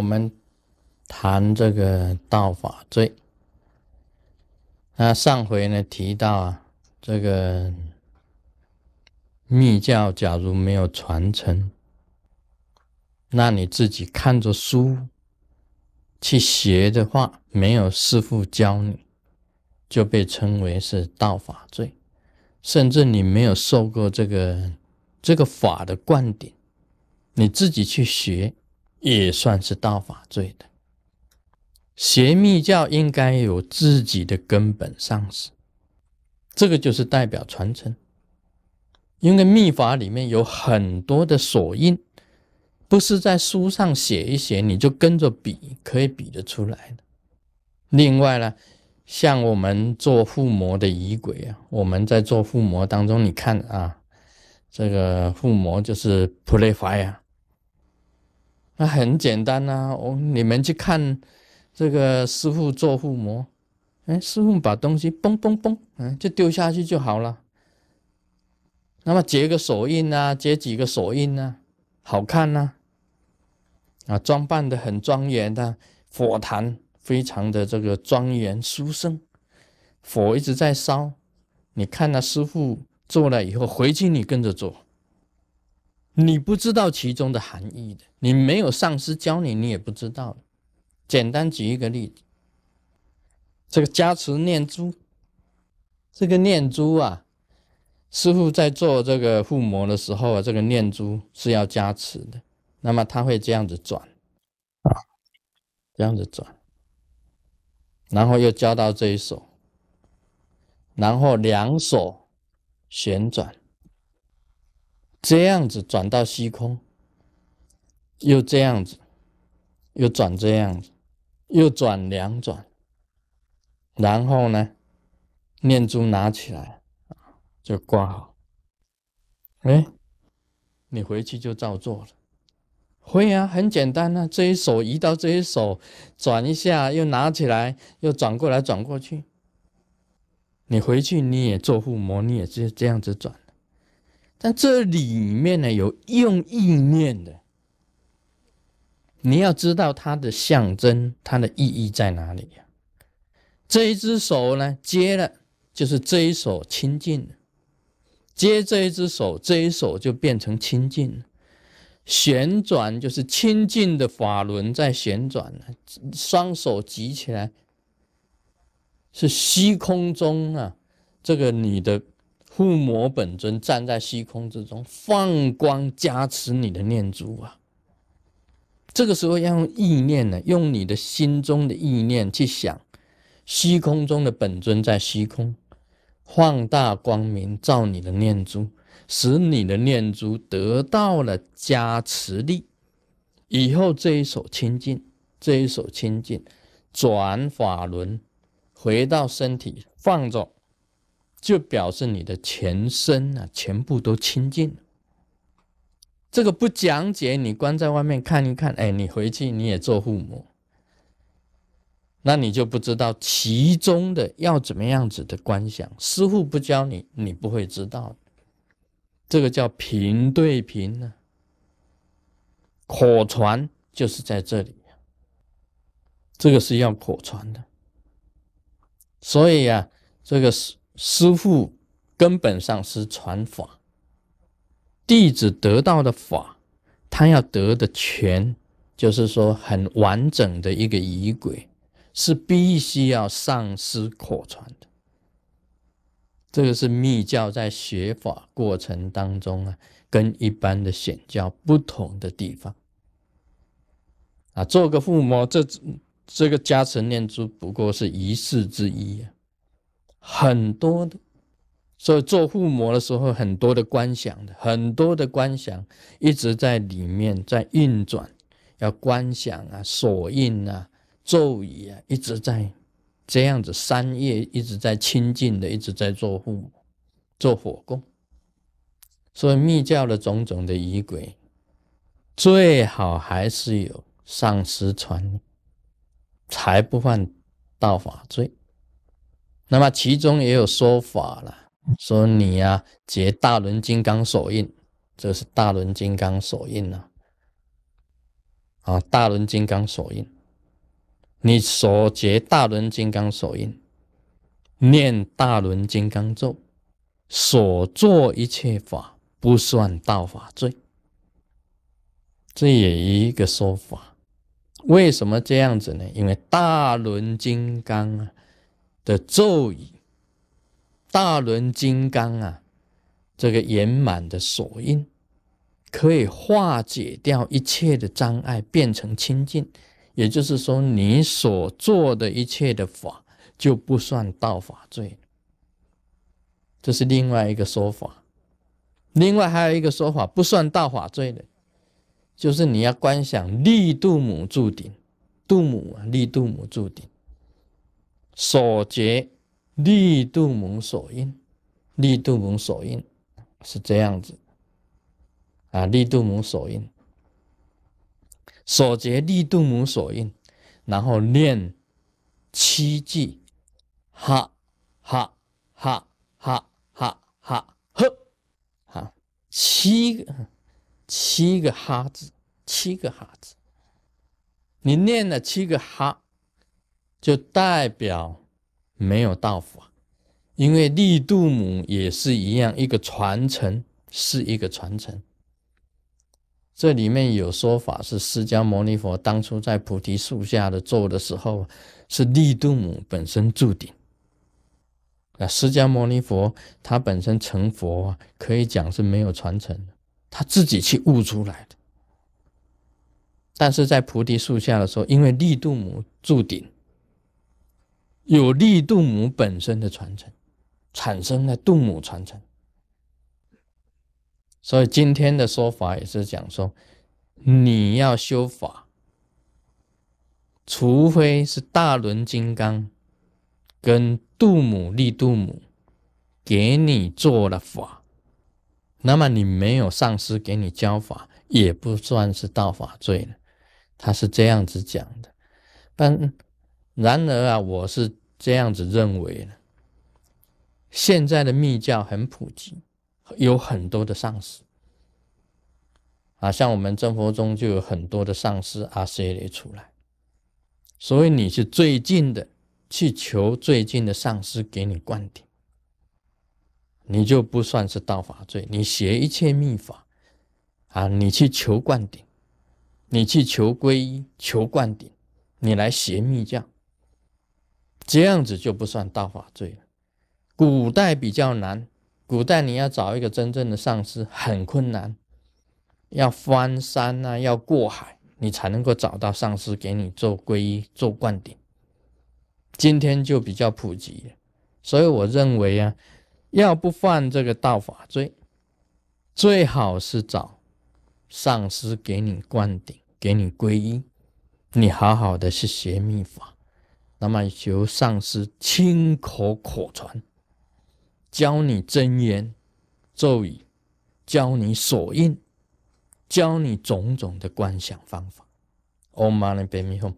我们谈这个道法罪。那上回呢提到啊，这个密教假如没有传承，那你自己看着书去学的话，没有师傅教你，就被称为是道法罪。甚至你没有受过这个这个法的灌顶，你自己去学，也算是道法罪的。邪密教应该有自己的根本上师，这个就是代表传承。因为密法里面有很多的锁印，不是在书上写一写你就跟着比可以比得出来的。另外呢，像我们做附魔的仪轨啊，我们在做附魔当中，你看啊，这个附魔就是 play fire，那很简单呐，我你们去看。这个师傅做护魔，哎，师傅把东西嘣嘣嘣，嗯，就丢下去就好了。那么结个手印啊，结几个手印啊，好看呐，啊，装扮的很庄严的佛坛，非常的这个庄严殊胜，火一直在烧。你看那师傅做了以后，回去你跟着做，你不知道其中的含义的，你没有上师教你，你也不知道。简单举一个例子，这个加持念珠，这个念珠啊，师傅在做这个护魔的时候啊，这个念珠是要加持的。那么他会这样子转啊，这样子转，然后又交到这一手，然后两手旋转，这样子转到虚空，又这样子，又转这样子。又转两转，然后呢，念珠拿起来就挂好。哎，你回去就照做了。会啊，很简单啊，这一手移到这一手，转一下，又拿起来，又转过来，转过去。你回去你也做护摩，你也是这样子转。但这里面呢，有用意念的。你要知道它的象征，它的意义在哪里呀？这一只手呢，接了就是这一手清净；接这一只手，这一手就变成清净。旋转就是清净的法轮在旋转，双手举起来是虚空中啊，这个你的护摩本尊站在虚空之中，放光加持你的念珠啊。这个时候要用意念呢，用你的心中的意念去想，虚空中的本尊在虚空放大光明，照你的念珠，使你的念珠得到了加持力。以后这一手清净，这一手清净，转法轮回到身体放着，就表示你的全身啊，全部都清净。这个不讲解，你关在外面看一看，哎，你回去你也做父母，那你就不知道其中的要怎么样子的观想。师傅不教你，你不会知道。这个叫平对平呢，口传就是在这里，这个是要口传的。所以啊，这个是师傅根本上是传法。弟子得到的法，他要得的全，就是说很完整的一个仪轨，是必须要上师口传的。这个是密教在学法过程当中啊，跟一般的显教不同的地方。啊，做个父母，这这个加持念珠不过是仪式之一啊，很多的。所以做护摩的时候，很多的观想的，很多的观想一直在里面在运转，要观想啊、锁印啊、咒语啊，一直在这样子三业一直在清净的，一直在做护摩、做火供。所以密教的种种的仪轨，最好还是有上师传，才不犯道法罪。那么其中也有说法了。说你呀，结大轮金刚手印，这是大轮金刚手印呐。啊，大轮金刚手印，你所结大轮金刚手印，念大轮金刚咒，所做一切法不算道法罪。这也一个说法。为什么这样子呢？因为大轮金刚啊的咒语，大轮金刚啊这个圆满的锁印，可以化解掉一切的障碍，变成清净。也就是说，你所做的一切的法就不算道法罪。这是另外一个说法。另外还有一个说法，不算道法罪的。就是你要观想利度母注顶，度母啊，利度母注顶，所结力度母所印，力度母所印是这样子。啊，力度母所印，所结力度母所印，然后念七句，哈哈哈哈哈哈呵，哈七个。七个哈字，七个哈字，你念了七个哈，就代表没有道法，因为利度母也是一样，一个传承是一个传承。这里面有说法是释迦牟尼佛当初在菩提树下的坐的时候，是利度母本身注定。那释迦牟尼佛他本身成佛啊，可以讲是没有传承的。他自己去悟出来的，但是在菩提树下的时候，因为利度母注定，有利度母本身的传承，产生了度母传承。所以今天的说法也是讲说，你要修法，除非是大轮金刚跟度母利度母给你做了法。那么你没有上师给你教法，也不算是道法罪了。他是这样子讲的。但然而啊，我是这样子认为呢。现在的密教很普及，有很多的上师啊，像我们真佛中就有很多的上师阿塞雷出来。所以你是最近的，去求最近的上师给你灌顶。你就不算是道法罪。你学一切秘法啊，你去求灌顶，你去求皈依、求灌顶，你来学密教，这样子就不算道法罪了。古代比较难，古代你要找一个真正的上师很困难，要翻山啊，要过海，你才能够找到上师给你做皈依、做灌顶。今天就比较普及了，所以我认为啊。要不犯这个道法罪，最好是找上师给你灌顶，给你皈依，你好好的去学密法，那么求上师亲口口传，教你真言咒语，教你所印，教你种种的观想方法。Om Mani Padme Hum。